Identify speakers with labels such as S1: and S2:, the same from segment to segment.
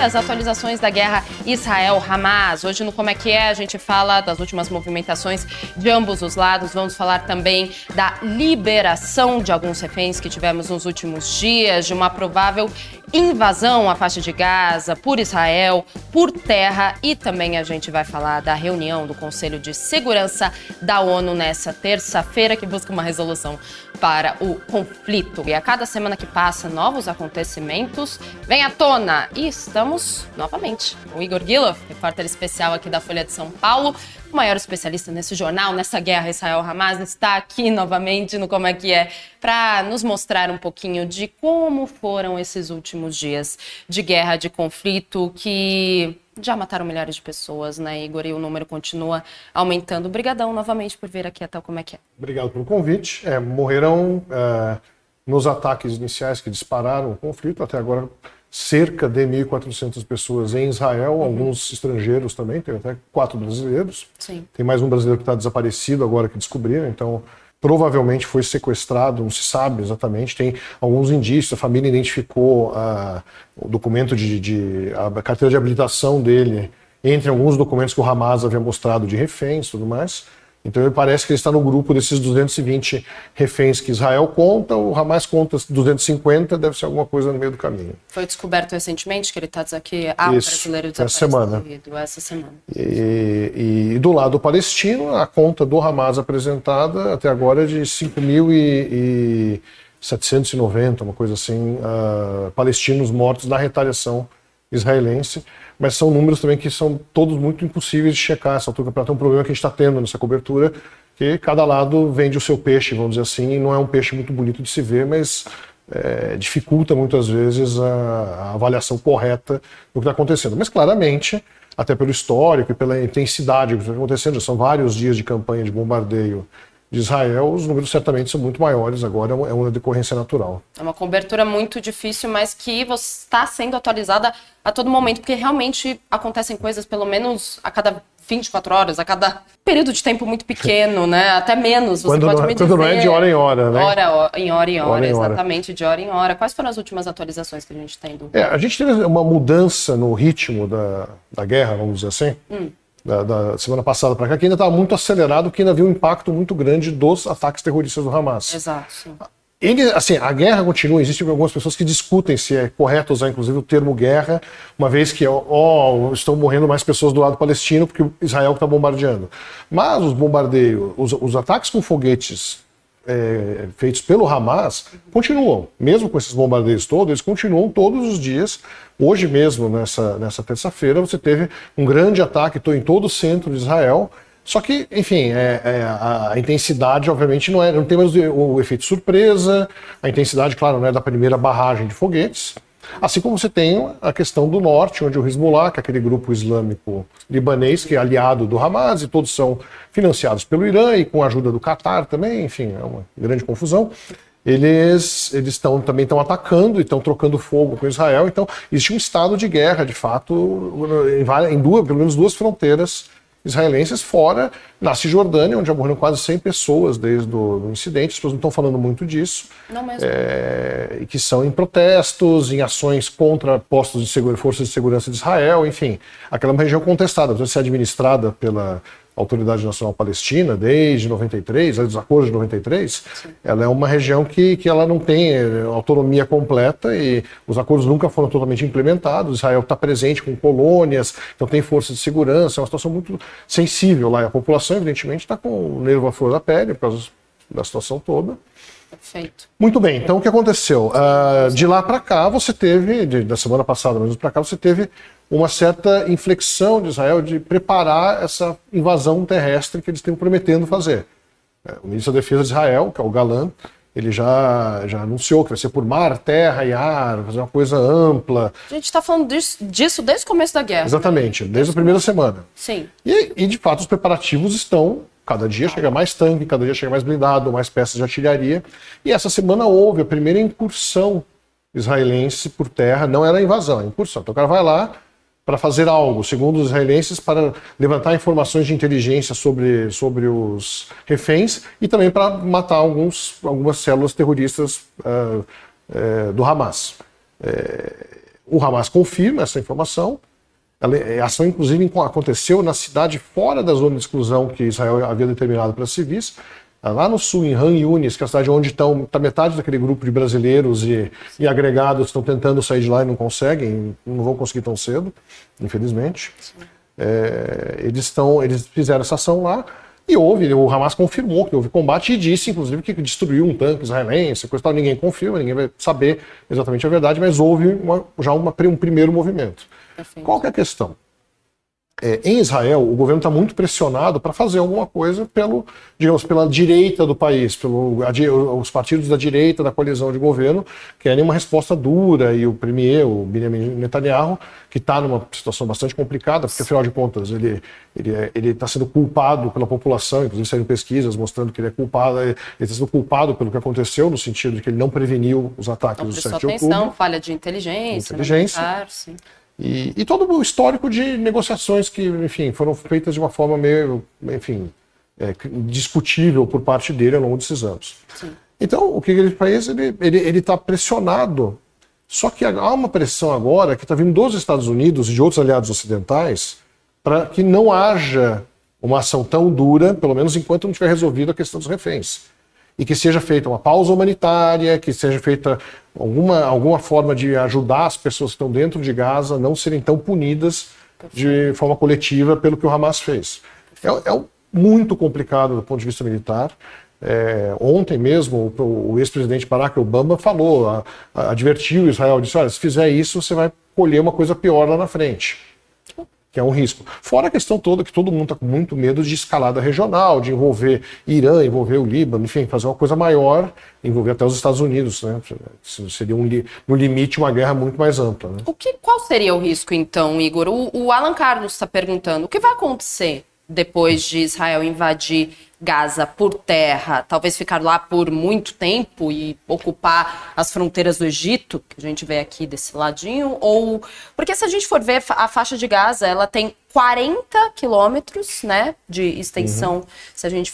S1: As atualizações da guerra Israel-Hamas. Hoje no Como é que é, a gente fala das últimas movimentações de ambos os lados. Vamos falar também da liberação de alguns reféns que tivemos nos últimos dias, de uma provável invasão à faixa de Gaza por Israel, por terra e também a gente vai falar da reunião do Conselho de Segurança da ONU nessa terça-feira que busca uma resolução para o conflito. E a cada semana que passa, novos acontecimentos vêm à tona e estamos novamente. O Igor Gilov, repórter especial aqui da Folha de São Paulo, o maior especialista nesse jornal, nessa guerra Israel-Hamas, está aqui novamente no Como é que é, para nos mostrar um pouquinho de como foram esses últimos dias de guerra, de conflito, que já mataram milhares de pessoas, né, Igor? E o número continua aumentando. Obrigadão novamente por vir aqui até Como é que é.
S2: Obrigado pelo convite. É, morreram é, nos ataques iniciais que dispararam o conflito, até agora cerca de 1.400 pessoas em Israel, uhum. alguns estrangeiros também, tem até quatro brasileiros.
S1: Sim.
S2: Tem mais um brasileiro que está desaparecido agora que descobriram, então provavelmente foi sequestrado, não se sabe exatamente, tem alguns indícios, a família identificou uh, o documento de, de, a carteira de habilitação dele entre alguns documentos que o Hamas havia mostrado de reféns e tudo mais. Então ele parece que ele está no grupo desses 220 reféns que Israel conta, o Hamas conta 250, deve ser alguma coisa no meio do caminho.
S1: Foi descoberto recentemente que ele está aqui, ah,
S2: Isso,
S1: brasileiro
S2: essa semana.
S1: essa semana.
S2: E, e, do lado palestino, a conta do Hamas apresentada até agora é de 5.790, uma coisa assim, uh, palestinos mortos na retaliação israelense mas são números também que são todos muito impossíveis de checar essa altura do campeonato. É um problema que a gente está tendo nessa cobertura, que cada lado vende o seu peixe, vamos dizer assim, e não é um peixe muito bonito de se ver, mas é, dificulta muitas vezes a, a avaliação correta do que está acontecendo. Mas claramente, até pelo histórico e pela intensidade que está acontecendo, são vários dias de campanha de bombardeio de Israel, os números certamente são muito maiores agora, é uma decorrência natural.
S1: É uma cobertura muito difícil, mas que está sendo atualizada a todo momento, porque realmente acontecem coisas pelo menos a cada 24 horas, a cada período de tempo muito pequeno, né? Até menos.
S2: Você quando pode não, me dizer. Quando não é de hora em hora, né?
S1: Hora, em hora em hora, hora em exatamente, hora. de hora em hora. Quais foram as últimas atualizações que a gente tem? Do...
S2: É, a gente teve uma mudança no ritmo da, da guerra, vamos dizer assim. Hum da, da semana passada para cá, que ainda estava muito acelerado, que ainda havia um impacto muito grande dos ataques terroristas do Hamas.
S1: Exato.
S2: Ele, assim, a guerra continua, existem algumas pessoas que discutem se é correto usar, inclusive, o termo guerra, uma vez que, ó, estão morrendo mais pessoas do lado palestino porque Israel está bombardeando. Mas os bombardeios, os, os ataques com foguetes é, feitos pelo Hamas continuam, mesmo com esses bombardeios todos, eles continuam todos os dias. Hoje mesmo, nessa, nessa terça-feira, você teve um grande ataque em todo o centro de Israel. Só que, enfim, é, é, a, intensidade, obviamente, não, é, não tem mais o, o efeito surpresa, a intensidade, claro, não é da primeira barragem de foguetes, Assim como você tem a questão do norte, onde o Hezbollah, que é aquele grupo islâmico libanês, que é aliado do Hamas, e todos são financiados pelo Irã e com a ajuda do Catar também, enfim, é uma grande confusão. Eles eles estão também estão atacando e estão trocando fogo com Israel. Então existe um estado de guerra, de fato, em, em duas, pelo menos duas fronteiras israelenses, fora na Cisjordânia, onde já morreram quase 100 pessoas desde o incidente. As pessoas não estão falando muito disso.
S1: Não mesmo.
S2: É, que são em protestos, em ações contra postos de segurança, forças de segurança de Israel, enfim. Aquela é uma região contestada, precisa ser administrada pela Autoridade Nacional Palestina desde 93, dos acordos de 93, Sim. ela é uma região que, que ela não tem eh, autonomia completa e os acordos nunca foram totalmente implementados. Israel está presente com colônias, então tem forças de segurança, é uma situação muito sensível lá. E a população, evidentemente, está com o nervo à flor da pele por causa da situação toda.
S1: Perfeito.
S2: Muito bem, então o que aconteceu? Uh, de lá para cá, você teve, de, da semana passada mesmo para cá, você teve uma certa inflexão de Israel de preparar essa invasão terrestre que eles estão prometendo fazer. É, o ministro da Defesa de Israel, que é o Galan, ele já, já anunciou que vai ser por mar, terra e ar, fazer uma coisa ampla.
S1: A gente está falando disso, disso, desde o começo da guerra.
S2: Exatamente, né? desde a primeira semana.
S1: Sim.
S2: E, e, de fato, os preparativos estão. Cada dia chega mais tanque, cada dia chega mais blindado, mais peças de artilharia. E essa semana houve a primeira incursão israelense por terra. Não era invasão, é incursão. Então o cara vai lá, para fazer algo, segundo os israelenses, para levantar informações de inteligência sobre, sobre os reféns e também para matar alguns, algumas células terroristas uh, uh, do Hamas. Uh, o Hamas confirma essa informação. A ação, inclusive, aconteceu na cidade fora da zona de exclusão que Israel havia determinado para civis, lá no sul, em Han Yunis, que é a cidade onde estão tá metade daquele grupo de brasileiros e, e agregados estão tentando sair de lá e não conseguem, não vão conseguir tão cedo, infelizmente. É, eles estão, eles fizeram essa ação lá e houve, o Hamas confirmou que houve combate e disse, inclusive, que destruiu um tanque israelense, coisa tal. Ninguém confirma, ninguém vai saber exatamente a verdade, mas houve uma, já uma, um primeiro movimento. Perfeito. Qual que é a questão? É, em Israel, o governo está muito pressionado para fazer alguma coisa pelo, digamos, pela direita do país, pelo, a, os partidos da direita da coalizão de governo querem uma resposta dura e o premier, o Benjamin Netanyahu, que está numa situação bastante complicada, porque afinal de contas ele ele é, está sendo culpado pela população, inclusive saíram pesquisas mostrando que ele é culpado, ele está sendo culpado pelo que aconteceu no sentido de que ele não preveniu os ataques do 7 de outubro. atenção,
S1: falha de inteligência,
S2: inteligência. Militar, sim. E, e, todo o histórico de negociações que, enfim, foram feitas de uma forma meio, enfim, é, discutível por parte dele ao longo desses anos. Sim. Então, o que ele faz? Ele está pressionado. Só que há uma pressão agora que está vindo dos Estados Unidos e de outros aliados ocidentais para que não haja uma ação tão dura, pelo menos enquanto não tiver resolvido a questão dos reféns e que seja feita uma pausa humanitária, que seja feita alguma, alguma forma de ajudar as pessoas que estão dentro de Gaza a não serem tão punidas de forma coletiva pelo que o Hamas fez. É, é muito complicado do ponto de vista militar. É, ontem mesmo, o, o ex-presidente Barack Obama falou, a, a, advertiu Israel, disse: olha, se fizer isso, você vai colher uma coisa pior lá na frente que é um risco. Fora a questão toda que todo mundo está com muito medo de escalada regional, de envolver Irã, envolver o Líbano, enfim, fazer uma coisa maior, envolver até os Estados Unidos, né? Seria um, no limite uma guerra muito mais ampla. Né?
S1: O que, qual seria o risco então, Igor? O, o Alan Carlos está perguntando: o que vai acontecer depois de Israel invadir Gaza por terra, talvez ficar lá por muito tempo e ocupar as fronteiras do Egito, que a gente vê aqui desse ladinho, ou porque se a gente for ver a faixa de Gaza, ela tem 40 quilômetros, né, de extensão, uhum. se a gente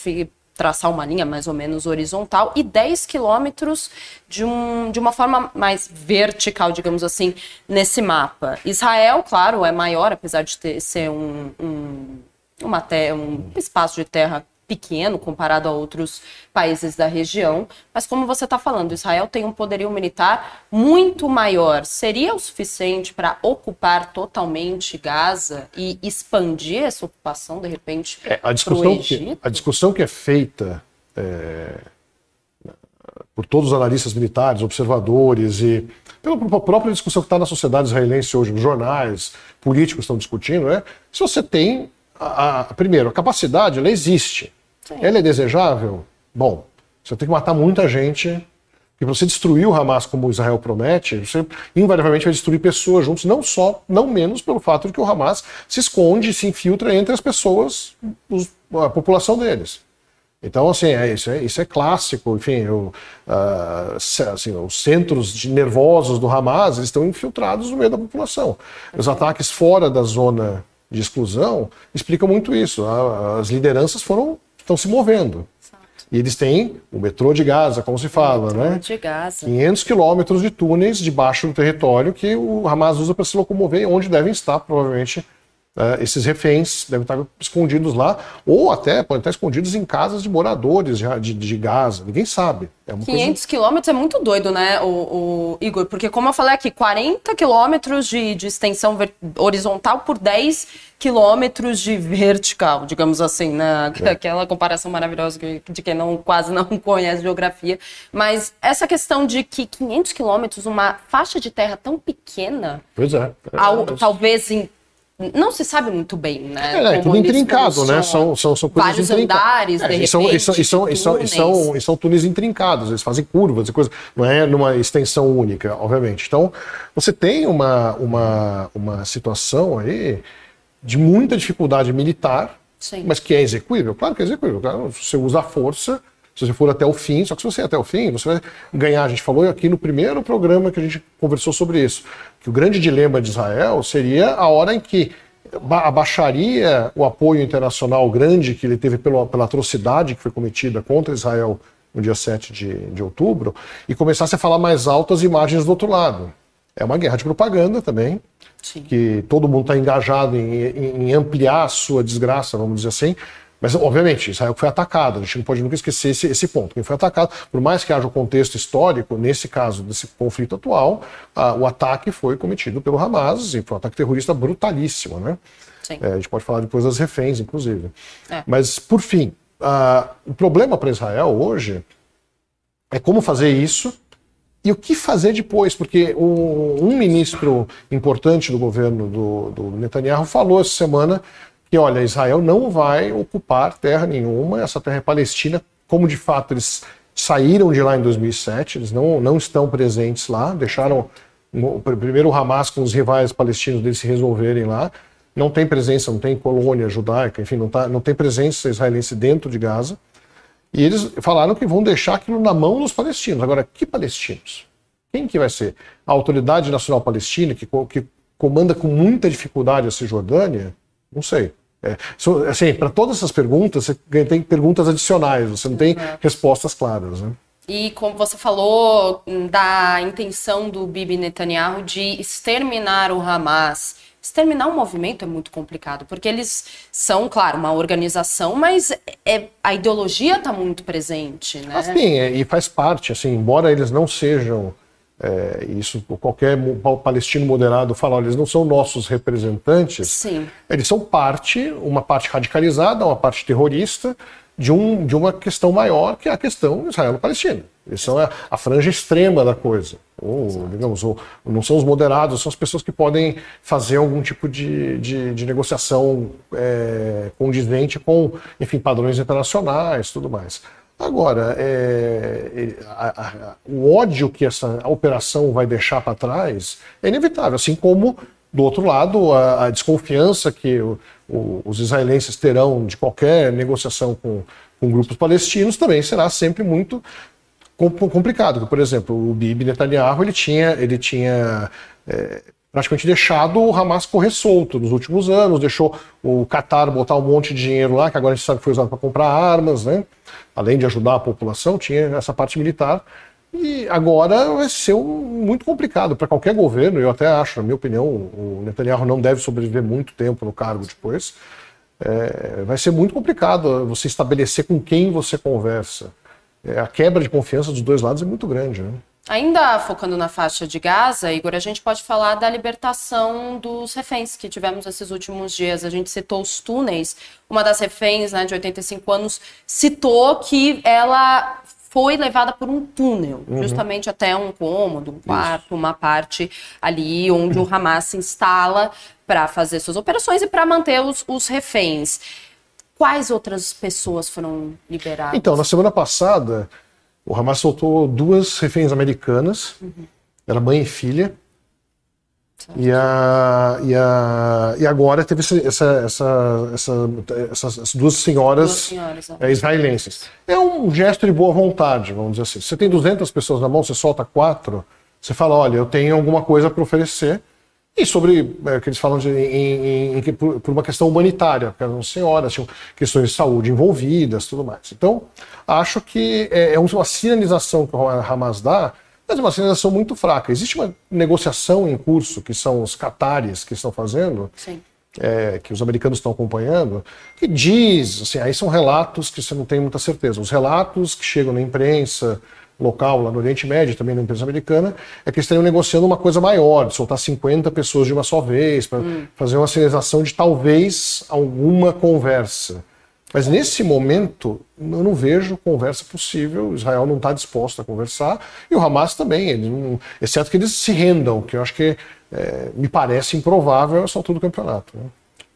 S1: traçar uma linha mais ou menos horizontal e 10 quilômetros de, um, de uma forma mais vertical, digamos assim, nesse mapa. Israel, claro, é maior, apesar de ter, ser um, um, uma te, um espaço de terra pequeno comparado a outros países da região, mas como você está falando, Israel tem um poderio militar muito maior. Seria o suficiente para ocupar totalmente Gaza e expandir essa ocupação de repente
S2: é, a discussão que a discussão que é feita é, por todos os analistas militares, observadores e pela própria discussão que está na sociedade israelense hoje, nos jornais, políticos estão discutindo, é se você tem a, a, primeiro, a capacidade, ela existe. Sim. Ela é desejável? Bom, você tem que matar muita gente. E você destruir o Hamas como Israel promete, você invariavelmente vai destruir pessoas juntos, não só, não menos pelo fato de que o Hamas se esconde, se infiltra entre as pessoas, os, a população deles. Então, assim, é, isso, é, isso é clássico. Enfim, o, uh, assim, os centros nervosos do Hamas estão infiltrados no meio da população. Os ataques fora da zona de exclusão explicam muito isso. As lideranças foram estão se movendo. Exato. E eles têm o metrô de Gaza, como se fala, né?
S1: De Gaza.
S2: 500 quilômetros de túneis debaixo do território que o Hamas usa para se locomover, onde devem estar, provavelmente, Uh, esses reféns devem estar escondidos lá, ou até podem estar escondidos em casas de moradores de, de, Gaza, ninguém sabe.
S1: É 500 coisa... quilômetros é muito doido, né, o, o, Igor? Porque, como eu falei aqui, 40 quilômetros de, de extensão horizontal por 10 quilômetros de vertical, digamos assim, né? É. Aquela comparação maravilhosa de quem não, quase não conhece geografia. Mas essa questão de que 500 quilômetros, uma faixa de terra tão pequena,
S2: pois é.
S1: é ao, talvez em não se sabe muito bem, né?
S2: É, é tudo intrincado, né? São, são, são coisas
S1: Vários andares, é, de repente,
S2: são, e, são, e, são, e, são, e, são, e são túneis intrincados, eles fazem curvas e coisas, não é numa extensão única, obviamente. Então, você tem uma, uma, uma situação aí de muita dificuldade militar, Sim. mas que é execuível. Claro que é execuível. Claro, você usa a força, se você for até o fim, só que se você ir até o fim, você vai ganhar. A gente falou aqui no primeiro programa que a gente conversou sobre isso, que o grande dilema de Israel seria a hora em que abaixaria o apoio internacional grande que ele teve pela, pela atrocidade que foi cometida contra Israel no dia 7 de, de outubro e começasse a falar mais alto as imagens do outro lado. É uma guerra de propaganda também, Sim. que todo mundo está engajado em, em, em ampliar a sua desgraça, vamos dizer assim, mas, obviamente, Israel foi atacado, a gente não pode nunca esquecer esse, esse ponto. Quem foi atacado, por mais que haja um contexto histórico, nesse caso, desse conflito atual, a, o ataque foi cometido pelo Hamas, e foi um ataque terrorista brutalíssimo, né? É, a gente pode falar depois das reféns, inclusive. É. Mas, por fim, a, o problema para Israel hoje é como fazer isso e o que fazer depois, porque um, um ministro importante do governo do, do Netanyahu falou essa semana que, olha, Israel não vai ocupar terra nenhuma, essa terra é palestina, como de fato eles saíram de lá em 2007, eles não, não estão presentes lá, deixaram primeiro o Hamas com os rivais palestinos deles se resolverem lá, não tem presença, não tem colônia judaica, enfim, não, tá, não tem presença israelense dentro de Gaza. E eles falaram que vão deixar aquilo na mão dos palestinos. Agora, que palestinos? Quem que vai ser? A Autoridade Nacional Palestina, que, que comanda com muita dificuldade a Cisjordânia? Não sei. É, assim, para todas essas perguntas, você tem perguntas adicionais, você não tem uhum. respostas claras. Né?
S1: E como você falou da intenção do Bibi Netanyahu de exterminar o Hamas. Exterminar um movimento é muito complicado, porque eles são, claro, uma organização, mas é, a ideologia está muito presente, né?
S2: Assim, é, e faz parte, assim, embora eles não sejam é, isso qualquer palestino moderado fala, olha, eles não são nossos representantes.
S1: Sim.
S2: Eles são parte, uma parte radicalizada, uma parte terrorista de, um, de uma questão maior, que é a questão Israelo-Palestina. Eles são a, a, franja extrema da coisa. Ou, digamos, ou, não são os moderados, são as pessoas que podem fazer algum tipo de, de, de negociação é, condizente com, enfim, padrões internacionais tudo mais. Agora, é, é, a, a, o ódio que essa operação vai deixar para trás é inevitável, assim como, do outro lado, a, a desconfiança que o, o, os israelenses terão de qualquer negociação com, com grupos palestinos também será sempre muito complicado. Por exemplo, o Bibi Netanyahu ele tinha, ele tinha é, praticamente deixado o Hamas correr solto nos últimos anos, deixou o Qatar botar um monte de dinheiro lá, que agora a gente sabe que foi usado para comprar armas, né? além de ajudar a população, tinha essa parte militar. E agora vai ser um, muito complicado para qualquer governo, eu até acho, na minha opinião, o Netanyahu não deve sobreviver muito tempo no cargo depois. É, vai ser muito complicado você estabelecer com quem você conversa. É, a quebra de confiança dos dois lados é muito grande. Né?
S1: Ainda focando na faixa de Gaza, Igor, a gente pode falar da libertação dos reféns que tivemos esses últimos dias. A gente citou os túneis. Uma das reféns, né, de 85 anos, citou que ela foi levada por um túnel, uhum. justamente até um cômodo, um quarto, Isso. uma parte ali onde o Hamas se instala para fazer suas operações e para manter os, os reféns. Quais outras pessoas foram liberadas?
S2: Então, na semana passada, o Hamas soltou duas reféns americanas, uhum. era mãe e filha. E, a, e, a, e agora teve essa, essa, essa, essa essas duas senhoras, duas senhoras é. israelenses. É um gesto de boa vontade, vamos dizer assim. Você tem 200 pessoas na mão, você solta quatro, você fala: olha, eu tenho alguma coisa para oferecer. E sobre é, que eles falam de, em, em, em, por, por, uma questão humanitária, porque eram senhoras, tinham questões de saúde envolvidas, tudo mais. Então, acho que é, é uma sinalização que o Hamas dá, mas é uma sinalização muito fraca. Existe uma negociação em curso, que são os catares que estão fazendo, é, que os americanos estão acompanhando, que diz, assim, aí são relatos que você não tem muita certeza. Os relatos que chegam na imprensa, local lá no Oriente Médio, também na empresa americana, é que eles estariam negociando uma coisa maior, de soltar 50 pessoas de uma só vez, para hum. fazer uma sinalização de talvez alguma conversa. Mas nesse momento, eu não vejo conversa possível. Israel não está disposto a conversar e o Hamas também, ele não, exceto que eles se rendam, que eu acho que é, me parece improvável essa altura do campeonato. Né?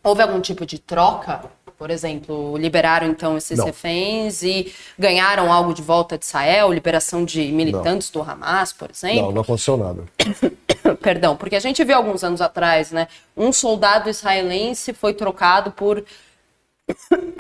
S1: Houve algum tipo de troca por exemplo, liberaram então esses não. reféns e ganharam algo de volta de Israel, liberação de militantes não. do Hamas, por exemplo?
S2: Não, não aconteceu nada.
S1: Perdão, porque a gente viu alguns anos atrás, né? Um soldado israelense foi trocado por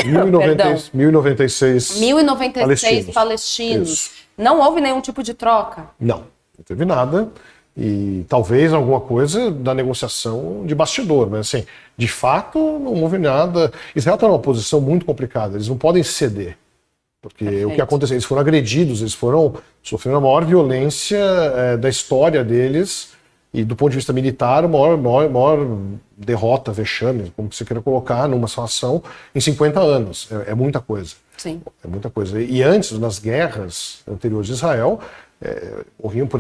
S2: 1096, 1096,
S1: 1096
S2: palestinos.
S1: palestinos. Não houve nenhum tipo de troca.
S2: Não, não teve nada. E talvez alguma coisa da negociação de bastidor, mas assim, de fato não houve nada. Israel está numa posição muito complicada, eles não podem ceder. Porque
S1: Perfeito.
S2: o que aconteceu? Eles foram agredidos, eles foram sofrendo a maior violência eh, da história deles e do ponto de vista militar, a maior, maior, maior derrota, vexame, como você queira colocar, numa situação em 50 anos. É, é muita coisa.
S1: Sim.
S2: É muita coisa. E antes, nas guerras anteriores de Israel, é,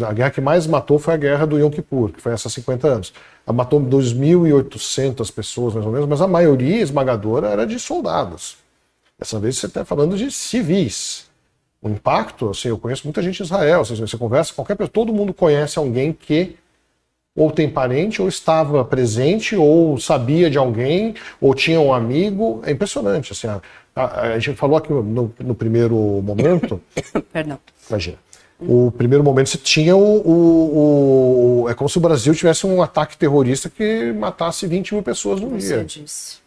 S2: a guerra que mais matou foi a guerra do Yom Kippur, que foi essa há 50 anos. Ela matou 2.800 pessoas, mais ou menos, mas a maioria esmagadora era de soldados. Dessa vez você está falando de civis. O impacto, assim, eu conheço muita gente em Israel, você conversa, qualquer pessoa, todo mundo conhece alguém que ou tem parente, ou estava presente, ou sabia de alguém, ou tinha um amigo. É impressionante. Assim, a, a- a gente falou aqui no, no primeiro momento,
S1: Perdão.
S2: imagina. O primeiro momento você tinha o, o- o- É como se o Brasil tivesse um ataque terrorista que matasse 20 mil pessoas no
S1: Você
S2: dia,
S1: disse.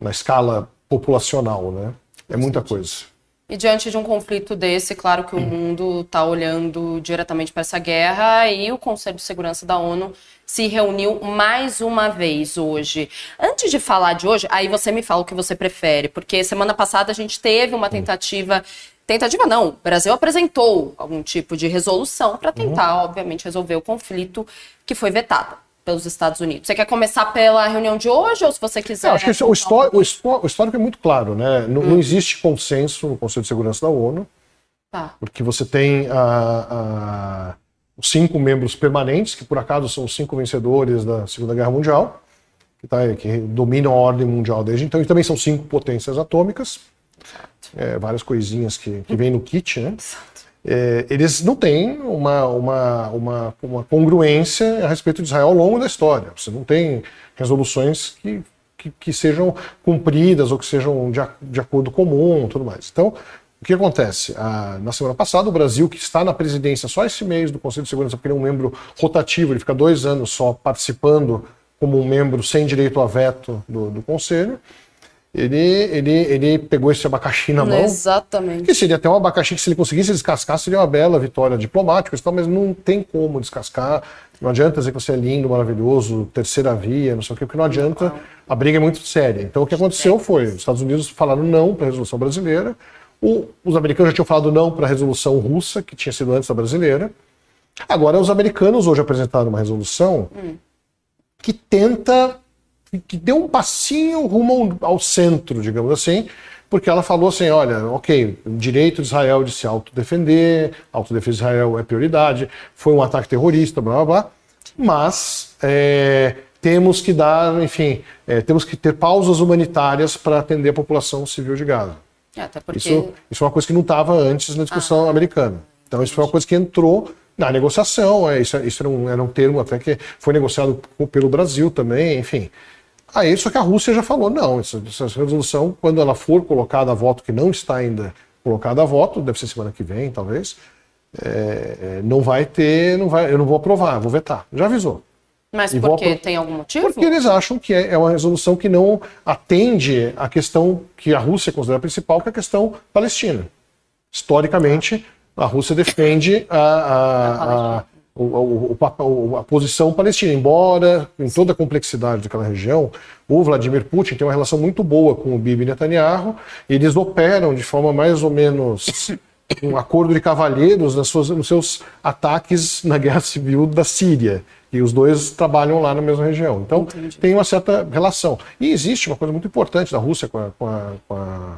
S2: na escala populacional, né? É muita coisa.
S1: E diante de um conflito desse, claro que o mundo está olhando diretamente para essa guerra e o Conselho de Segurança da ONU se reuniu mais uma vez hoje. Antes de falar de hoje, aí você me fala o que você prefere, porque semana passada a gente teve uma tentativa. Tentativa não, o Brasil apresentou algum tipo de resolução para tentar, obviamente, resolver o conflito que foi vetada pelos Estados Unidos. Você quer começar pela reunião de hoje ou se você quiser.
S2: Eu acho que o,
S1: um
S2: histó-
S1: pouco?
S2: o histó- o histórico é muito claro, né? Não, não existe consenso no Conselho de Segurança da ONU.
S1: Tá.
S2: porque você tem a- a- os cinco membros permanentes, que por acaso são os cinco vencedores da Segunda Guerra Mundial, que, tá- que dominam a ordem mundial desde então, e também são cinco potências atômicas, é, várias coisinhas que, que vêm no kit, né? É, eles não têm uma, uma, uma, uma congruência a respeito de Israel ao longo da história. Você não tem resoluções que, que, que sejam cumpridas ou que sejam de, de acordo comum tudo mais. Então, o que acontece? Ah, na semana passada, o Brasil, que está na presidência só esse mês do Conselho de Segurança, porque ele é um membro rotativo, ele fica dois anos só participando como um membro sem direito a veto do, do Conselho, ele, ele, ele pegou esse abacaxi na mão.
S1: Exatamente.
S2: Que seria até um abacaxi que, se ele conseguisse descascar, seria uma bela vitória diplomática, tal, mas não tem como descascar. Não adianta dizer que você é lindo, maravilhoso, terceira via, não sei o quê, porque não adianta. A briga é muito séria. Então o que aconteceu foi: os Estados Unidos falaram não para a resolução brasileira, o- os americanos já tinham falado não para a resolução russa, que tinha sido antes da brasileira. Agora, os americanos hoje apresentaram uma resolução que tenta, que deu um passinho rumo ao, centro, digamos assim, porque ela falou assim: olha, ok, direito de Israel de se autodefender, autodefesa de Israel é prioridade, foi um ataque terrorista, blá blá blá, mas é, temos que dar, enfim, é, temos que ter pausas humanitárias para atender a população civil de Gaza.
S1: É, Até porque
S2: Isso, isso é uma coisa que não estava antes na discussão americana. Então, isso foi uma coisa que entrou na negociação. é, Isso, isso era, um, era um termo até que foi negociado pelo Brasil também, enfim. Aí, só que a Rússia já falou: não, essa, essa resolução, quando ela for colocada a voto, que não está ainda colocada a voto, deve ser semana que vem, talvez, é, é, não vai ter, não vai, eu não vou aprovar, vou vetar. Já avisou.
S1: Mas
S2: E
S1: por
S2: apro-
S1: Tem algum motivo?
S2: Porque eles acham que é é uma resolução que não atende à questão que a Rússia considera principal, que é a questão palestina. Historicamente, a Rússia defende a, a, a, o- o- a posição palestina, embora em toda a complexidade daquela região, o Vladimir Putin tem uma relação muito boa com o Bibi Netanyahu, e eles operam de forma mais ou menos um acordo de cavalheiros nas suas, nos seus ataques na guerra civil da Síria. E os dois trabalham lá na mesma região. Então, tem uma certa relação. E existe uma coisa muito importante da Rússia com, a- com a- com a-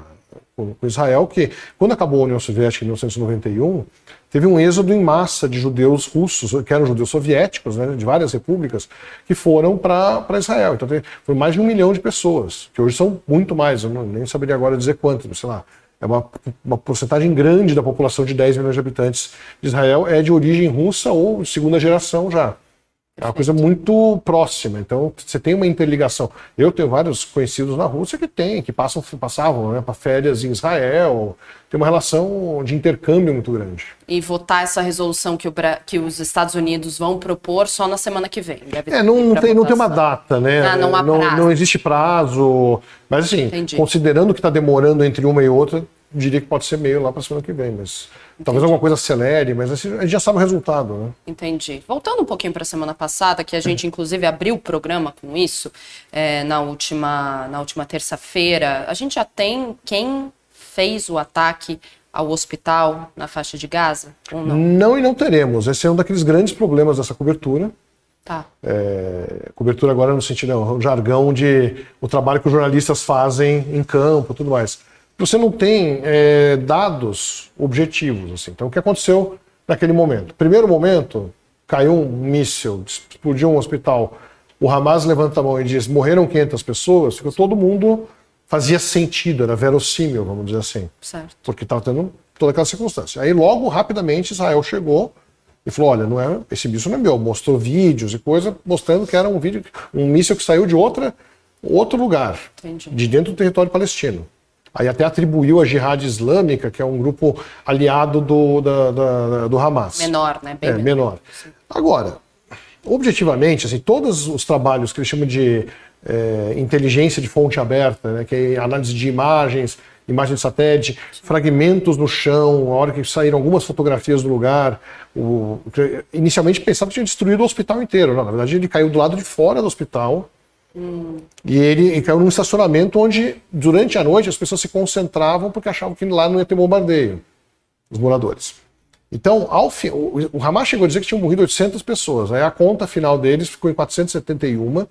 S2: com- Israel, que quando acabou a União Soviética em 1991, teve um êxodo em massa de judeus russos, que eram judeus soviéticos, né, de várias repúblicas, que foram para Israel. Então, foi mais de um milhão de pessoas, que hoje são muito mais, eu não, nem saberia agora dizer quanto, sei lá. É uma, uma porcentagem grande da população de 10 milhões de habitantes de Israel é de origem russa ou segunda geração já. É uma coisa muito próxima, então você tem uma interligação. Eu tenho vários conhecidos na Rússia que têm, que passam, passavam né, para férias em Israel, tem uma relação de intercâmbio muito grande.
S1: E votar essa resolução que, o, que os Estados Unidos vão propor só na semana que vem.
S2: Deve é, não, não tem, não tem uma data, né?
S1: Ah, não, há
S2: não, não existe prazo. Mas assim, Entendi. considerando que está demorando entre uma e outra, diria que pode ser meio lá para a semana que vem, mas Entendi. talvez alguma coisa acelere, mas assim, a gente já sabe o resultado, né?
S1: Entendi. Voltando um pouquinho para a semana passada, que a gente inclusive abriu o programa com isso é, na última na última terça-feira, a gente já tem quem fez o ataque ao hospital na faixa de Gaza? Ou não?
S2: não e não teremos. Esse é um daqueles grandes problemas dessa cobertura.
S1: Tá.
S2: É, cobertura agora no sentido, não, o jargão de o trabalho que os jornalistas fazem em campo tudo mais você não tem é, dados objetivos. Assim. Então, o que aconteceu naquele momento? Primeiro momento, caiu um míssil, explodiu um hospital. O Hamas levanta a mão e diz: morreram 500 pessoas. Ficou todo mundo fazia sentido, era verossímil, vamos dizer assim.
S1: Certo.
S2: Porque estava tendo toda aquela circunstância. Aí, logo, rapidamente, Israel chegou e falou: olha, não é, esse míssil não é meu. Mostrou vídeos e coisa mostrando que era um vídeo, um míssil que saiu de outra, outro lugar,
S1: Entendi.
S2: de dentro do território palestino. Aí até atribuiu a Jihad Islâmica, que é um grupo aliado do, da, da, do Hamas.
S1: Menor, né?
S2: Bem é, menor. menor. Agora, objetivamente, assim, todos os trabalhos que eles chamam de é, inteligência de fonte aberta, né, que é análise de imagens, imagem de satélite, fragmentos no chão, a hora que saíram algumas fotografias do lugar. O, inicialmente pensava que tinha destruído o hospital inteiro. Não, na verdade, ele caiu do lado de fora do hospital Hum. E ele, ele caiu num estacionamento onde, durante a noite, as pessoas se concentravam porque achavam que lá não ia ter bombardeio, os moradores. Então, ao fi, o, o Hamas chegou a dizer que tinham morrido 800 pessoas. Aí a conta final deles ficou em 471.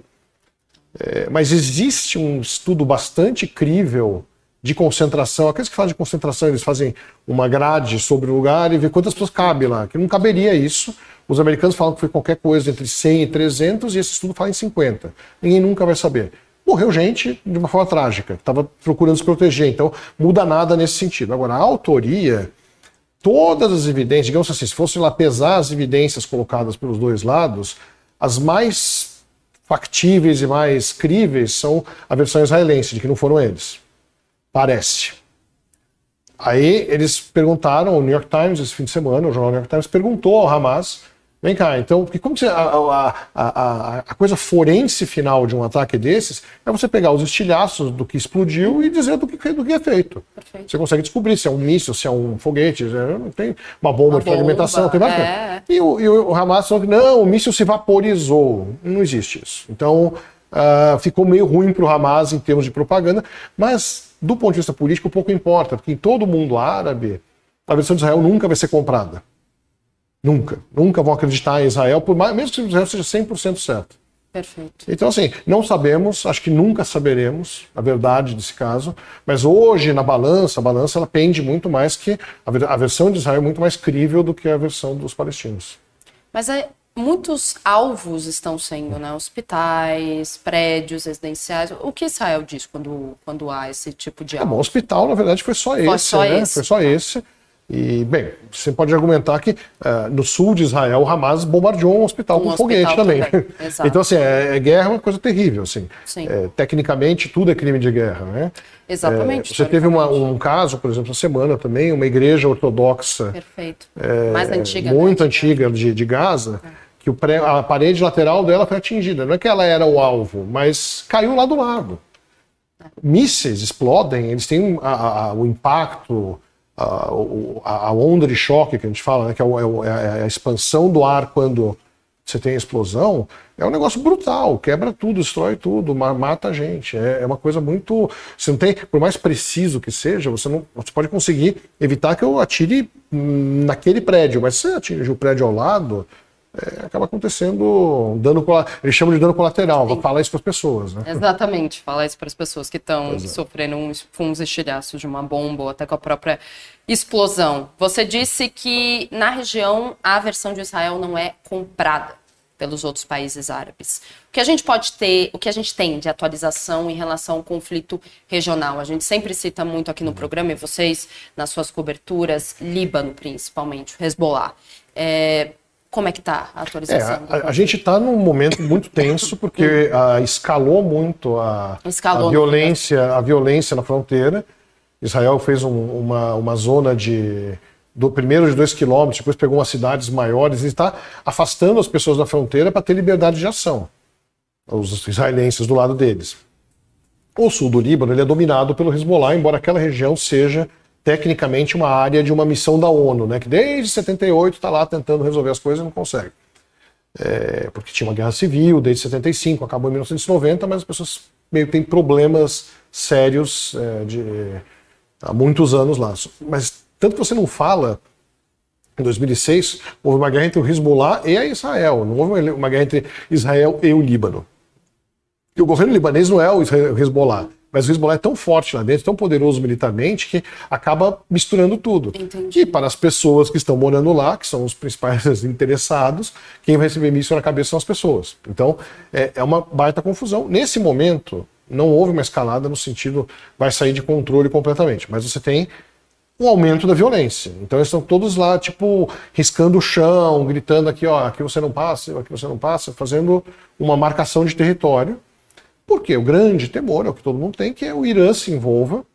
S2: É, mas existe um estudo bastante crível de concentração. Aqueles que fazem de concentração, eles fazem uma grade sobre o lugar e vê quantas pessoas cabem lá. Que não caberia isso. Os americanos falam que foi qualquer coisa entre 100 e 300 e esse estudo fala em 50. Ninguém nunca vai saber. Morreu gente de uma forma trágica, estava procurando se proteger, então muda nada nesse sentido. Agora, a autoria, todas as evidências, digamos assim, se fosse lá pesar as evidências colocadas pelos dois lados, as mais factíveis e mais críveis são a versão israelense, de que não foram eles. Parece. Aí eles perguntaram, o New York Times, esse fim de semana, o jornal New York Times perguntou ao Hamas Vem cá, então, porque como você, a, a, a, a, coisa forense final de um ataque desses é você pegar os estilhaços do que explodiu e dizer do que, do que é feito. Perfeito. Você consegue descobrir se é um míssil, se é um foguete, não tem uma bomba uma de fragmentação, tem várias é. E, o, e o Hamas falou que não, o míssil se vaporizou. Não existe isso. Então, uh, ficou meio ruim para o Hamas em termos de propaganda, mas do ponto de vista político pouco importa, porque em todo o mundo árabe, a versão de Israel nunca vai ser comprada. Nunca. Nunca vão acreditar em Israel, por mais, mesmo que Israel seja 100% certo.
S1: Perfeito.
S2: Então, assim, não sabemos, acho que nunca saberemos a verdade desse caso, mas hoje na balança, a balança ela pende muito mais que a, a versão de Israel é muito mais crível do que a versão dos palestinos.
S1: Mas é, muitos alvos estão sendo, né? Hospitais, prédios residenciais. O que Israel diz quando, quando há esse tipo de alvo? É, bom,
S2: hospital, na verdade, foi só foi esse, só né? Esse. Foi só esse. E, bem, você pode argumentar que uh, no sul de Israel, o Hamas bombardeou um hospital um com hospital foguete também. também. então, assim, é, é, guerra é uma coisa terrível. Assim. É, tecnicamente, tudo é crime de guerra. Né?
S1: Exatamente.
S2: É, você teve uma, um caso, por exemplo, essa semana também, uma igreja ortodoxa.
S1: Perfeito. É, Mais antiga.
S2: Muito né? antiga de, de Gaza. É. Que o pré, a parede lateral dela foi atingida. Não é que ela era o alvo, mas caiu lá do lado. Mísseis explodem, eles têm a, a, o impacto, a, a, onda de choque que a gente fala, né, que é, é, é, a expansão do ar quando você tem a explosão, é um negócio brutal, quebra tudo, destrói tudo, mata a gente. É, é, uma coisa muito. Você não tem, por mais preciso que seja, você não você pode conseguir evitar que eu atire naquele prédio, mas se você atingir o prédio ao lado, é, acaba acontecendo dano eles chamam de dano colateral, vou falar isso para as pessoas, né?
S1: Exatamente, falar isso para as pessoas que estão é. sofrendo uns, uns estilhaços de uma bomba ou até com a própria explosão. Você disse que na região a versão de Israel não é comprada pelos outros países árabes. O que a gente pode ter, o que a gente tem de atualização em relação ao conflito regional? A gente sempre cita muito aqui no programa, e vocês, nas suas coberturas, Líbano principalmente, o Hezbollah. É, Como é que está a atualização?
S2: É, a, a, gente está num momento muito tenso porque uh, escalou muito a, escalou a violência, a violência na fronteira. Israel fez um, uma, uma zona de do primeiro de dois quilômetros, depois pegou umas cidades maiores e está afastando as pessoas da fronteira para ter liberdade de ação. Os israelenses do lado deles. O sul do Líbano ele é dominado pelo Hezbollah, embora aquela região seja tecnicamente uma área de uma missão da ONU, né, que desde 78 está lá tentando resolver as coisas e não consegue. É, porque tinha uma guerra civil desde 75, acabou em 1990, mas as pessoas meio que têm problemas sérios é, de, há muitos anos lá. Mas tanto que você não fala, em 2006, houve uma guerra entre o Hezbollah e a Israel, não houve uma guerra entre Israel e o Líbano. E o governo libanês não é o Hezbollah. Mas o Hezbollah é tão forte lá dentro, tão poderoso militarmente, que acaba misturando tudo. Entendi. E para as pessoas que estão morando lá, que são os principais interessados, quem vai receber míssil na cabeça são as pessoas. Então, é, é uma baita confusão. Nesse momento, não houve uma escalada no sentido vai sair de controle completamente, mas você tem um aumento da violência. Então eles estão todos lá, tipo, riscando o chão, gritando aqui, ó, aqui você não passa, aqui você não passa, fazendo uma marcação de território porque o grande temor, é o que todo mundo tem, que é o Irã se envolva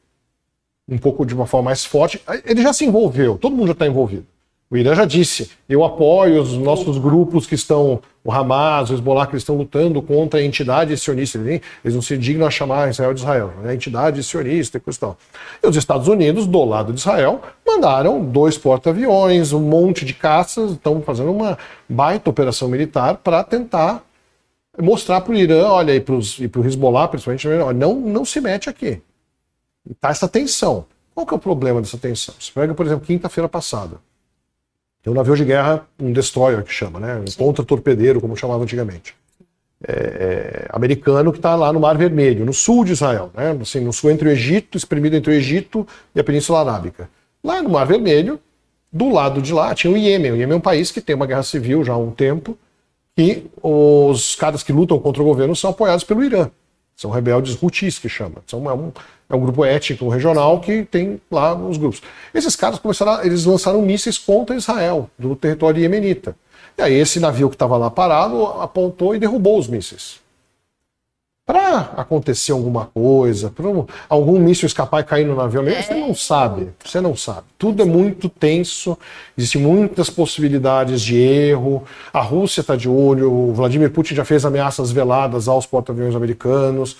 S2: um pouco de uma forma mais forte. Ele já se envolveu, todo mundo já está envolvido. O Irã já disse: eu apoio os nossos grupos que estão, o Hamas, o Hezbollah, que estão lutando contra a entidade sionista. Eles não se dignam a chamar Israel de Israel, a entidade sionista e questão. E os Estados Unidos, do lado de Israel, mandaram dois porta-aviões, um monte de caças, estão fazendo uma baita operação militar para tentar mostrar para o Irã, olha, e para o Hezbollah, principalmente, não, não se mete aqui. Está essa tensão. Qual que é o problema dessa tensão? Você pega, por exemplo, quinta-feira passada. Tem um navio de guerra, um destroyer que chama, né? Um contra-torpedeiro, como chamava antigamente. É, é, americano que está lá no Mar Vermelho, no sul de Israel, né? assim, no sul entre o Egito, espremido entre o Egito e a Península Arábica. Lá no Mar Vermelho, do lado de lá, tinha o Iêmen. O Iêmen é um país que tem uma guerra civil já há um tempo, e os caras que lutam contra o governo são apoiados pelo Irã. São rebeldes Houthis que chama. São, é, um, é um grupo étnico regional que tem lá os grupos. Esses caras começaram, eles lançaram mísseis contra Israel, do território iemenita. E aí esse navio que estava lá parado apontou e derrubou os mísseis para acontecer alguma coisa, para algum míssil escapar e cair no navio, é. você não sabe, você não sabe. Tudo é muito tenso, existem muitas possibilidades de erro. A Rússia está de olho, o Vladimir Putin já fez ameaças veladas aos porta-aviões americanos.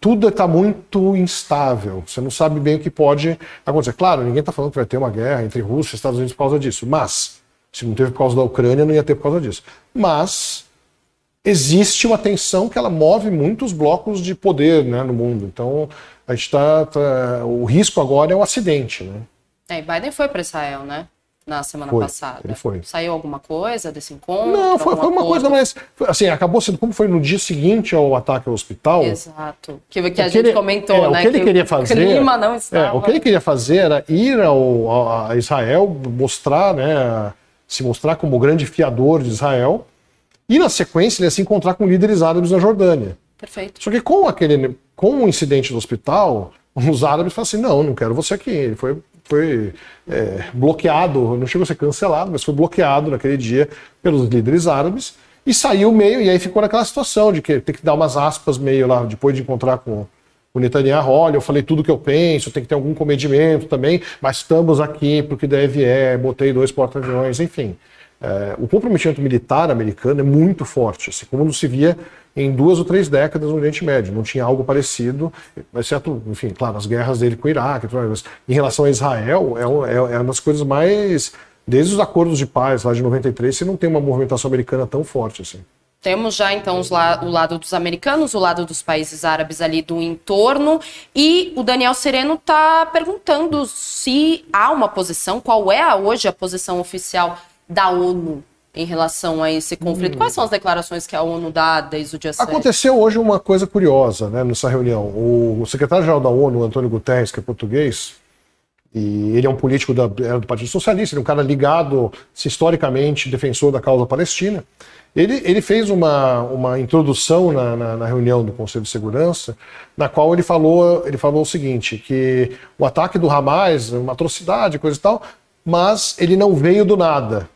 S2: Tudo está muito instável, você não sabe bem o que pode acontecer. Claro, ninguém está falando que vai ter uma guerra entre Rússia e Estados Unidos por causa disso, mas se não teve por causa da Ucrânia, não ia ter por causa disso. Mas existe uma tensão que ela move muitos blocos de poder né, no mundo. Então, a gente tá, tá, o risco agora é o acidente. Né?
S1: É, e Biden foi para Israel, né? Na semana
S2: foi,
S1: passada.
S2: Ele foi.
S1: Saiu alguma coisa desse encontro?
S2: Não, foi, foi uma coisa mais. Assim, acabou sendo como foi no dia seguinte ao ataque ao hospital.
S1: Exato. Que, que a gente ele, comentou,
S2: é,
S1: né?
S2: O que ele que queria fazer.
S1: O clima não estava.
S2: É, o que ele queria fazer era ir ao, a Israel, mostrar, né? Se mostrar como o grande fiador de Israel e na sequência ele ia se encontrar com líderes árabes na Jordânia.
S1: Perfeito.
S2: Só que com aquele, com o incidente do hospital, os árabes falaram assim: não, não quero você aqui. Ele foi, foi é, bloqueado, não chegou a ser cancelado, mas foi bloqueado naquele dia pelos líderes árabes e saiu meio, e aí ficou naquela situação de que ter que dar umas aspas meio lá, depois de encontrar com o Netanyahu, olha, eu falei tudo o que eu penso, tem que ter algum comedimento também, mas estamos aqui porque deve é, botei dois porta-aviões, enfim. É, o comprometimento militar americano é muito forte, assim, como não se via em duas ou três décadas no Oriente Médio. Não tinha algo parecido, exceto, enfim, claro, as guerras dele com o Iraque. Mas em relação a Israel, é, é, é uma das coisas mais. Desde os acordos de paz lá de 93, você não tem uma movimentação americana tão forte assim.
S1: Temos já então o lado dos americanos, o lado dos países árabes ali do entorno. E o Daniel Sereno está perguntando se há uma posição, qual é hoje a posição oficial da ONU em relação a esse conflito? Hum. Quais são as declarações que a ONU dá desde o dia 7?
S2: Aconteceu hoje uma coisa curiosa né, nessa reunião. O secretário-geral da ONU, Antônio Guterres, que é português, e ele é um político da, do Partido Socialista, ele é um cara ligado, historicamente, defensor da causa palestina. Ele, ele fez uma, uma introdução na, na, na, reunião do Conselho de Segurança, na qual ele falou, ele falou o seguinte, que o ataque do Hamas, uma atrocidade, coisa e tal, mas ele não veio do nada.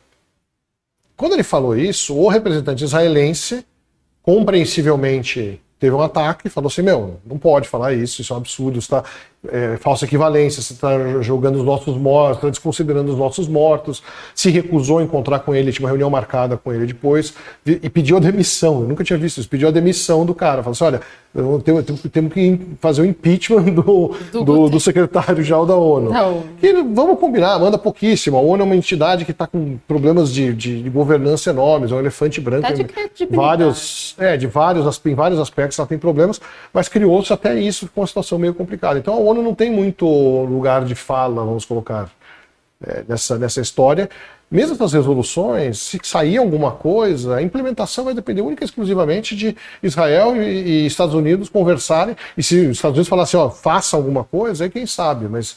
S2: Quando ele falou isso, o representante israelense, compreensivelmente, teve um ataque e falou assim: meu, não pode falar isso, isso é um absurdo, está é, falsa equivalência, você está jogando os nossos mortos, está desconsiderando os nossos mortos, se recusou a encontrar com ele, tinha uma reunião marcada com ele depois, e pediu a demissão. Eu nunca tinha visto isso, pediu a demissão do cara. Falou assim: olha, temos, que fazer o impeachment do, do, do, do secretário-geral da ONU. E, vamos combinar, manda pouquíssimo. A ONU é uma entidade que está com problemas de, de, de, governança enormes, é um elefante branco. Tá de vários, é, de vários, em vários aspectos ela tem problemas, mas criou-se até isso com uma situação meio complicada. Então a ONU não tem muito lugar de fala, vamos colocar, é, nessa, nessa história. Mesmo essas resoluções, se sair alguma coisa, a implementação vai depender única e exclusivamente de Israel e, e Estados Unidos conversarem. E se os Estados Unidos falarem assim, ó, faça alguma coisa, aí quem sabe, mas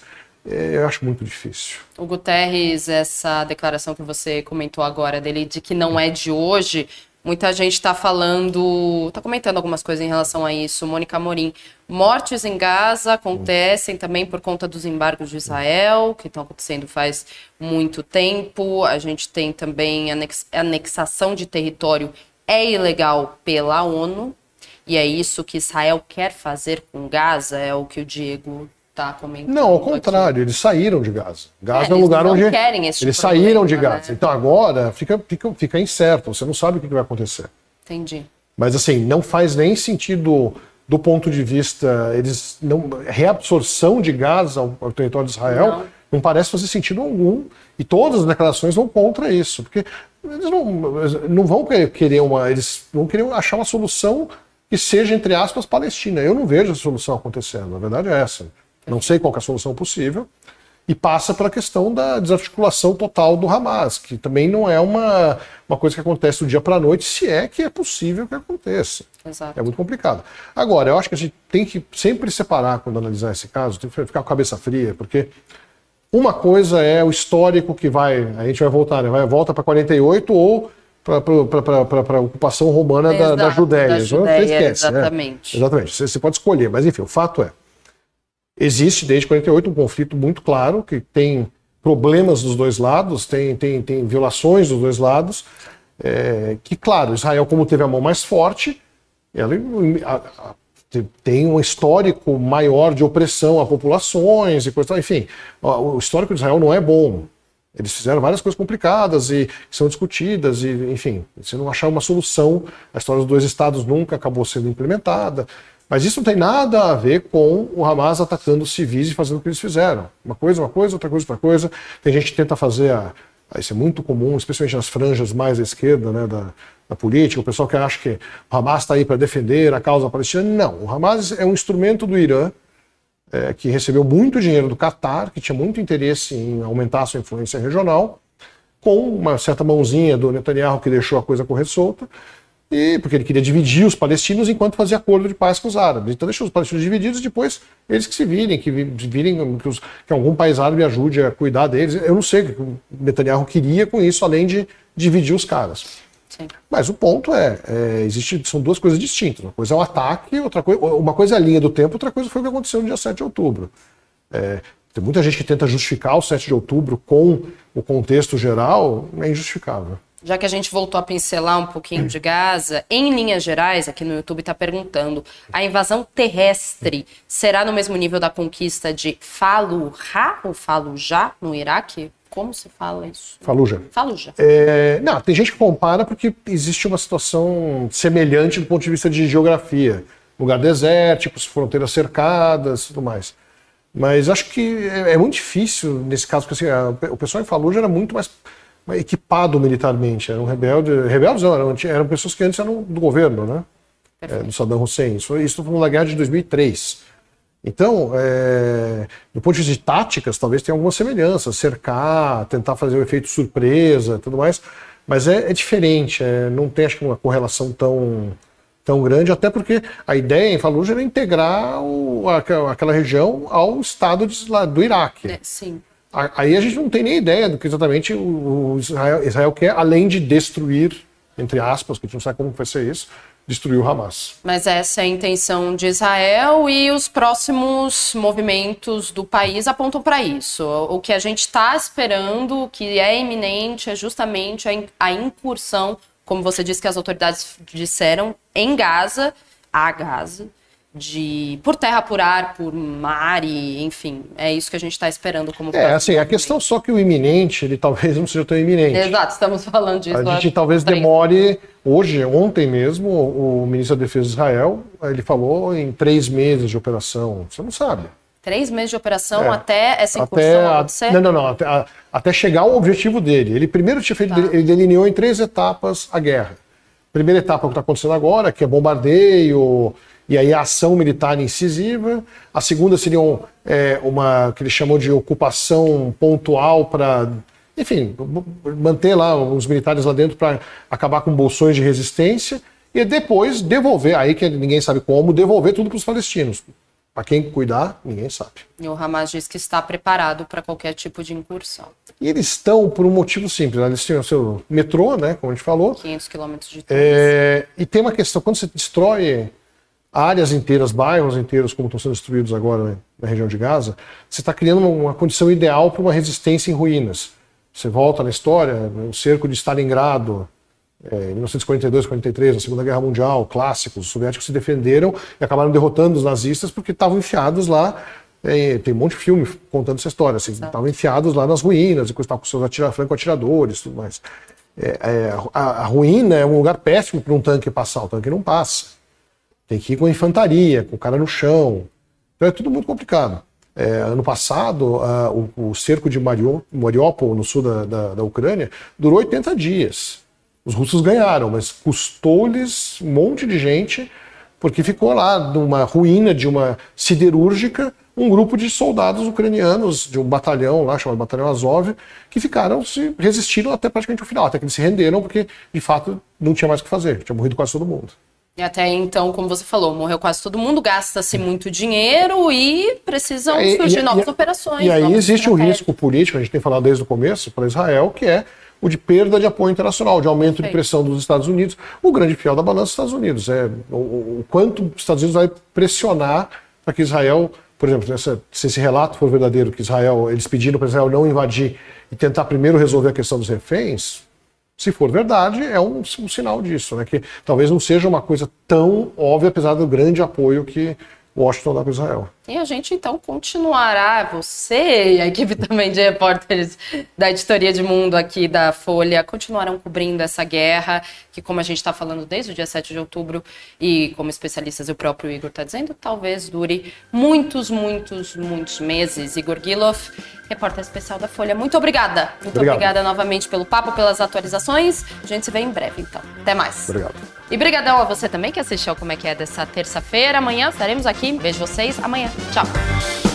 S2: é, eu acho muito difícil.
S1: O Guterres, essa declaração que você comentou agora dele de que não é de hoje, Muita gente está falando, está comentando algumas coisas em relação a isso. Mônica Morim, mortes em Gaza acontecem também por conta dos embargos de Israel, que estão acontecendo faz muito tempo. A gente tem também anex, anexação de território é ilegal pela ONU. E é isso que Israel quer fazer com Gaza, é o que o Diego está comentando.
S2: Não, ao contrário, aqui. eles saíram de Gaza. Gaza é, é um lugar onde.
S1: Querem esse
S2: eles problema, saíram de Gaza. Né? Então agora fica, fica, fica incerto, você não sabe o que vai acontecer.
S1: Entendi.
S2: Mas assim, não faz nem sentido do ponto de vista. Eles não. Reabsorção de Gaza ao, ao território de Israel não. não parece fazer sentido algum. E todas as declarações vão contra isso. Porque eles não, não vão querer uma. Eles vão querer achar uma solução que seja, entre aspas, palestina. Eu não vejo essa solução acontecendo. A verdade é essa. Não sei qual é a solução possível. E passa pela questão da desarticulação total do Hamas, que também não é uma, uma coisa que acontece do dia para a noite, se é que é possível que aconteça.
S1: Exato.
S2: É muito complicado. Agora, eu acho que a gente tem que sempre separar quando analisar esse caso, tem que ficar com a cabeça fria, porque uma coisa é o histórico que vai, a gente vai voltar, né? vai volta para 48 ou para a ocupação romana da, da Judéia. Da
S1: Judéia esquece, exatamente.
S2: Né? Exatamente. Você, você pode escolher, mas enfim, o fato é, Existe desde 48 um conflito muito claro, que tem problemas dos dois lados, tem, tem, tem violações dos dois lados, é, que, claro, Israel, como teve a mão mais forte, ela a, a, tem um histórico maior de opressão a populações e coisa, enfim, o histórico de Israel não é bom. Eles fizeram várias coisas complicadas e são discutidas, e, enfim, se não achar uma solução, a história dos dois estados nunca acabou sendo implementada. Mas isso não tem nada a ver com o Hamas atacando os civis e fazendo o que eles fizeram. Uma coisa, uma coisa, outra coisa, outra coisa. Tem gente que tenta fazer a, isso é muito comum, especialmente nas franjas mais à esquerda né, da, da política, o pessoal que acha que o Hamas está aí para defender a causa palestina. Não, o Hamas é um instrumento do Irã é, que recebeu muito dinheiro do Catar, que tinha muito interesse em aumentar sua influência regional, com uma certa mãozinha do Netanyahu que deixou a coisa correr solta, e porque ele queria dividir os palestinos enquanto fazia acordo de paz com os árabes. Então deixou os palestinos divididos, depois eles que se virem, que virem que, os, que, algum país árabe ajude a cuidar deles. Eu não sei o que o Netanyahu queria com isso, além de dividir os caras. Sim. Mas o ponto é, é, existe, são duas coisas distintas. Uma coisa é o ataque, outra coisa, uma coisa é a linha do tempo, outra coisa foi o que aconteceu no dia 7 de outubro. É, tem muita gente que tenta justificar o 7 de outubro com o contexto geral, é injustificável
S1: já que a gente voltou a pincelar um pouquinho de Gaza, em linhas gerais, aqui no YouTube está perguntando: a invasão terrestre será no mesmo nível da conquista de Fallujah ou Fallujah no Iraque? Como se fala isso?
S2: Fallujah.
S1: Fallujah.
S2: É, não, tem gente que compara porque existe uma situação semelhante do ponto de vista de geografia. Lugar desértico, fronteiras cercadas tudo mais. Mas acho que é, é muito difícil nesse caso, porque assim, a, o pessoal em Fallujah era muito mais equipado militarmente. Eram rebeldes, rebeldes não, eram, eram pessoas que antes eram do governo, né? É, do Saddam Hussein. Isso, foi na guerra de 2003. Então, é, do ponto de vista de táticas, talvez tenha alguma semelhança, cercar, tentar fazer o um efeito surpresa, tudo mais, mas é, é diferente, é, não tem acho que uma correlação tão, tão grande, até porque a ideia em Fallujah era integrar o, aquela região ao Estado de, do Iraque.
S1: É, sim.
S2: Aí a gente não tem nem ideia do que exatamente o Israel, Israel quer, além de destruir, entre aspas, que a gente não sabe como vai ser isso, destruir o Hamas.
S1: Mas essa é a intenção de Israel e os próximos movimentos do país apontam para isso. O que a gente está esperando, o que é iminente, é justamente a incursão, como você disse que as autoridades disseram, em Gaza, a Gaza, de por terra, por ar, por mar e enfim, é isso que a gente está esperando como
S2: É, assim, a questão só que o iminente, ele talvez não seja tão iminente.
S1: Exato, estamos falando disso.
S2: A gente talvez três. demore, hoje, ontem mesmo, o ministro da Defesa de Israel, ele falou em três meses de operação, você não sabe.
S1: Três meses de operação é. até essa incursão
S2: até, acontecer? Não, não, não, até, até, chegar ao objetivo dele. Ele primeiro tinha feito, tá. ele delineou em três etapas a guerra. Primeira etapa que está acontecendo agora, que é bombardeio, e aí a ação militar incisiva. A segunda seria um, é, uma que ele chamou de ocupação pontual para, enfim, manter lá os militares lá dentro para acabar com bolsões de resistência e depois devolver, aí que ninguém sabe como, devolver tudo para os palestinos. Para quem cuidar, ninguém sabe.
S1: E o Hamas diz que está preparado para qualquer tipo de incursão.
S2: E eles estão por um motivo simples. Né? Eles têm o seu metrô, né, como a gente falou.
S1: 500 quilômetros de
S2: é, E tem uma questão, quando você destrói áreas inteiras, bairros inteiros, como estão sendo destruídos agora né, na região de Gaza, você está criando uma, uma, condição ideal para uma resistência em ruínas. Você volta na história, o cerco de Stalingrado, é, em 1942, 43, na Segunda Guerra Mundial, clássicos, os soviéticos se defenderam e acabaram derrotando os nazistas porque estavam enfiados lá. É, tem um monte de filme contando essa história. Assim, estavam enfiados lá nas ruínas, e estavam com seus atira, franco-atiradores tudo mais. É, é, a, a ruína é um lugar péssimo para um tanque passar, o tanque não passa. Tem que ir com a infantaria, com o cara no chão. Então é tudo muito complicado. É, ano passado, uh, o, o, cerco de Mariupol, no sul da, da, da, Ucrânia, durou 80 dias. Os russos ganharam, mas custou-lhes um monte de gente, porque ficou lá numa ruína de uma siderúrgica um grupo de soldados ucranianos de um batalhão lá, chamado Batalhão Azov, que ficaram, se resistiram até praticamente o final, até que eles se renderam, porque de fato não tinha mais o que fazer, tinha morrido quase todo mundo.
S1: E até então, como você falou, morreu quase todo mundo, gasta-se muito dinheiro e precisam é, surgir e, novas
S2: e,
S1: operações.
S2: E aí existe o risco político, a gente tem falado desde o começo, para Israel, que é o de perda de apoio internacional, de aumento Perfeito. de pressão dos Estados Unidos. O grande fiel da balança dos Estados Unidos. É o, o quanto os Estados Unidos vai pressionar para que Israel, por exemplo, nessa, se esse relato for verdadeiro, que Israel, eles pediram para Israel não invadir e tentar primeiro resolver a questão dos reféns, se for verdade, é um, um, sinal disso, né? Que talvez não seja uma coisa tão óbvia, apesar do grande apoio que Washington dá para Israel.
S1: E a gente então continuará, você e a equipe também de repórteres da editoria de mundo aqui da Folha, continuarão cobrindo essa guerra, que como a gente está falando desde o dia 7 de outubro, e como especialistas e o próprio Igor está dizendo, talvez dure muitos, muitos, muitos meses. Igor Gilov, repórter especial da Folha, muito obrigada. Muito Obrigado. obrigada novamente pelo papo, pelas atualizações. A gente se vê em breve, então. Até mais.
S2: Obrigado.
S1: E brigadão a você também que assistiu Como é que é dessa terça-feira. Amanhã estaremos aqui. Vejo vocês amanhã. Ciao!